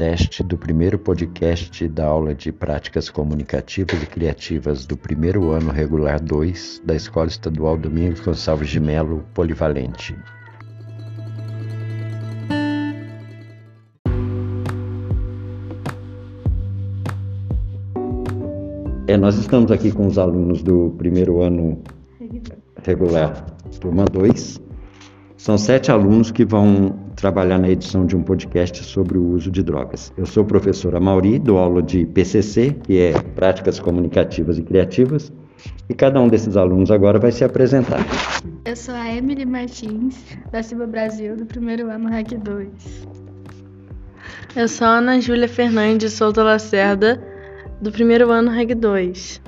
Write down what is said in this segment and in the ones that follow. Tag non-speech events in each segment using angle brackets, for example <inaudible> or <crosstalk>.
teste do primeiro podcast da aula de Práticas Comunicativas e Criativas do primeiro ano regular 2 da Escola Estadual Domingos Gonçalves de Melo Polivalente. É, nós estamos aqui com os alunos do primeiro ano regular, turma 2. São sete alunos que vão trabalhar na edição de um podcast sobre o uso de drogas. Eu sou o professor Amauri, dou aula de PCC, que é Práticas Comunicativas e Criativas, e cada um desses alunos agora vai se apresentar. Eu sou a Emily Martins, da Silva Brasil, do primeiro ano REC 2. Eu sou a Ana Júlia Fernandes Souza Lacerda, do primeiro ano Reg 2.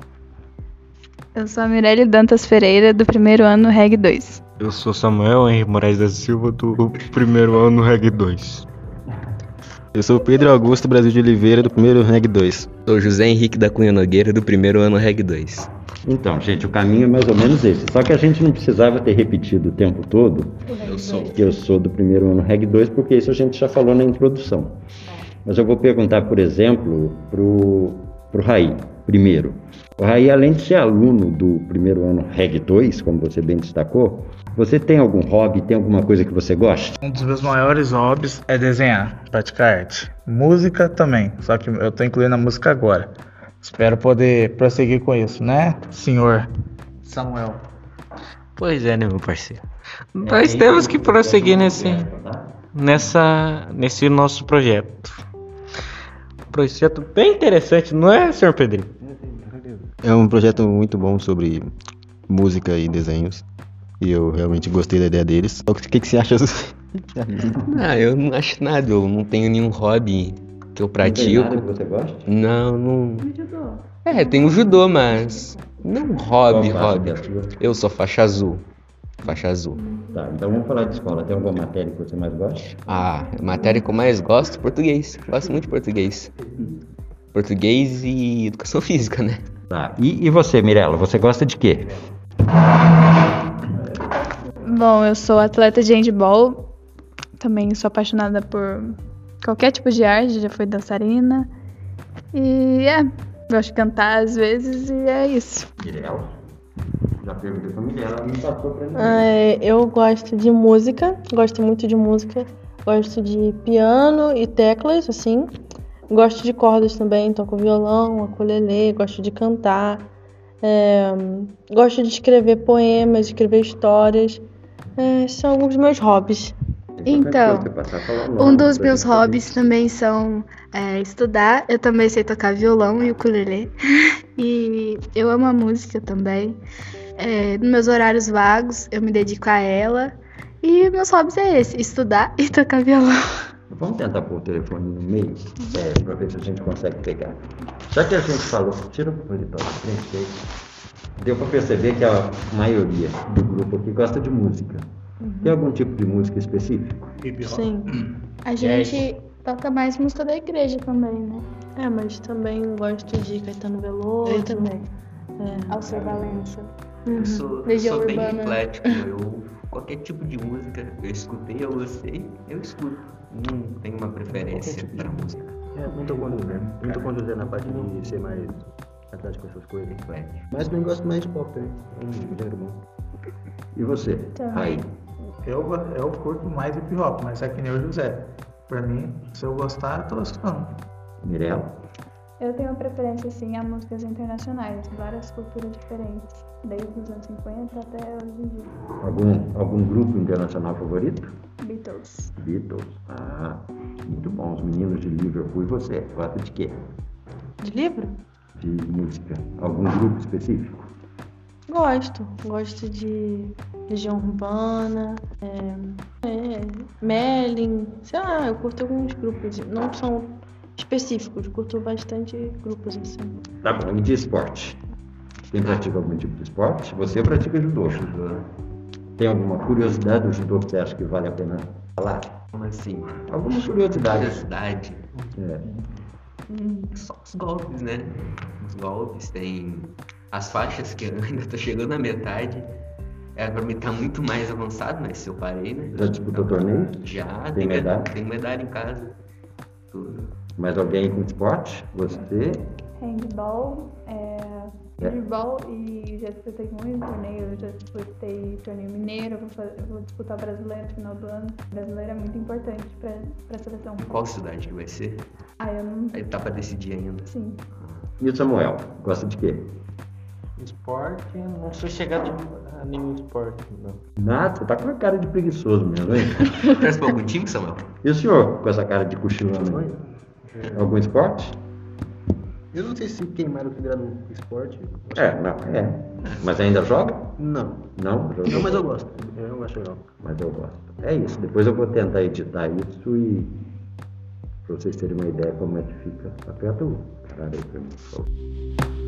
Eu sou a Mirelle Dantas Ferreira, do primeiro ano Reg 2. Eu sou Samuel Henrique Moraes da Silva, do primeiro ano Reg 2. Eu sou Pedro Augusto Brasil de Oliveira, do primeiro Reg 2. Sou José Henrique da Cunha Nogueira, do primeiro ano Reg 2. Então, gente, o caminho é mais ou menos esse. Só que a gente não precisava ter repetido o tempo todo Eu sou. que eu sou do primeiro ano Reg 2, porque isso a gente já falou na introdução. Mas eu vou perguntar, por exemplo, pro, pro Raí, primeiro. O Raí, além de ser aluno do primeiro ano Reg 2, como você bem destacou, você tem algum hobby, tem alguma coisa que você gosta? Um dos meus maiores hobbies é desenhar, praticar arte. Música também, só que eu tô incluindo a música agora. Espero poder prosseguir com isso, né, senhor Samuel? Pois é, né, meu parceiro? Nós temos que prosseguir nesse, nessa, nesse nosso projeto. Projeto bem interessante, não é, senhor Pedrinho? É um projeto muito bom sobre música e desenhos. E eu realmente gostei da ideia deles. O que, que você acha? <laughs> Ah, eu não acho nada, eu não tenho nenhum hobby que eu Não tem pratico. nada que você gosta? Não, não. É, tem o judô, mas. Não hobby, hobby. Eu sou faixa azul. Faixa azul. Tá, então vamos falar de escola. Tem alguma matéria que você mais gosta? Ah, a matéria que eu mais gosto, português. Gosto muito de português. Português e educação <laughs> física, né? Tá. E, e você, Mirella, você gosta de quê? Bom, eu sou atleta de handball. Também sou apaixonada por qualquer tipo de arte, já fui dançarina. E é, gosto de cantar às vezes e é isso. Mirella. Já perguntei pra Mirella, ela não passou pra ninguém. É, eu gosto de música, gosto muito de música. Gosto de piano e teclas, assim. Gosto de cordas também, toco violão, ukulele, gosto de cantar. É, gosto de escrever poemas, escrever histórias. É, são alguns dos meus hobbies. Então, o Um nome dos meus hobbies também são é, estudar. Eu também sei tocar violão e ukulele. <laughs> E eu amo a música também. É, nos meus horários vagos, eu me dedico a ela. E meus hobbies é esse, estudar e tocar violão. Vamos tentar pôr o telefone no meio, é, para ver se a gente consegue pegar. Já que a gente falou, tira o monitor da frente aí. Deu para perceber que a maioria do grupo aqui gosta de música. Tem algum tipo de música específico? Sim. <clears throat> A gente toca mais música da igreja também, né? É, mas também gosto de Caetano Veloso. Eu também. É. Alceu Valença. Eu sou, Legião sou bem eclético. Eu, qualquer tipo de música eu escutei, eu gostei, eu escuto. Não tenho uma preferência pra música. É, muito com, muito com o José na parte de ser mais atrás com essas coisas. Eclético. Mas também gosto mais de pop também. É um gênero bom. E você? Aí. Eu, eu curto mais hip hop, mas é que nem o José. Pra mim, se eu gostar, eu tô escutando. Mirella? Eu tenho preferência, sim, a músicas internacionais, várias culturas diferentes, desde os anos 50 até hoje em dia. Algum, algum grupo internacional favorito? Beatles. Beatles. Ah, muito bom. Os meninos de Liverpool e você? Gosta de quê? De livro? De música? Algum grupo específico? Gosto. Gosto de Legião Urbana, é, é, Merlin, sei lá, eu curto alguns grupos. Não são específicos, curto bastante grupos assim. Tá bom. E de esporte? Quem pratica algum tipo de esporte? Você pratica judô. Tem alguma curiosidade do judô que você acha que vale a pena falar? Como assim? Alguma curiosidade. Curiosidade. É. Só os golpes, né? Os golpes, tem as faixas que eu <laughs> ainda tô chegando na metade. É, pra mim tá muito mais avançado, mas se eu parei, né? Já disputou torneio? Já, Tem tem, medalha? medalha? Tem medalha em casa. Tudo. Mais alguém com esporte? Você? Handball, é, É. handball e já disputei muito torneio, eu já disputei torneio mineiro, vou, fa- eu vou disputar brasileiro no final do ano. Brasileiro é muito importante pra, pra seleção. Qual cidade que vai ser? Ah, eu não. Aí tá pra decidir ainda. Sim. E o Samuel? Gosta de quê? Esporte, não sou chegado a nenhum esporte, não. Nada, você tá com uma cara de preguiçoso mesmo, hein? <laughs> Torce pra algum time, Samuel? E o senhor, com essa cara de cochilando aí? Algum esporte? Eu não sei se queimar o virar no esporte. É, não, é. Mas ainda joga? Não. Não? Não, mas eu gosto. Eu acho legal. Mas eu gosto. É isso. Depois eu vou tentar editar isso e. Pra vocês terem uma ideia como é que fica. Aperta o caralho aí pra mim.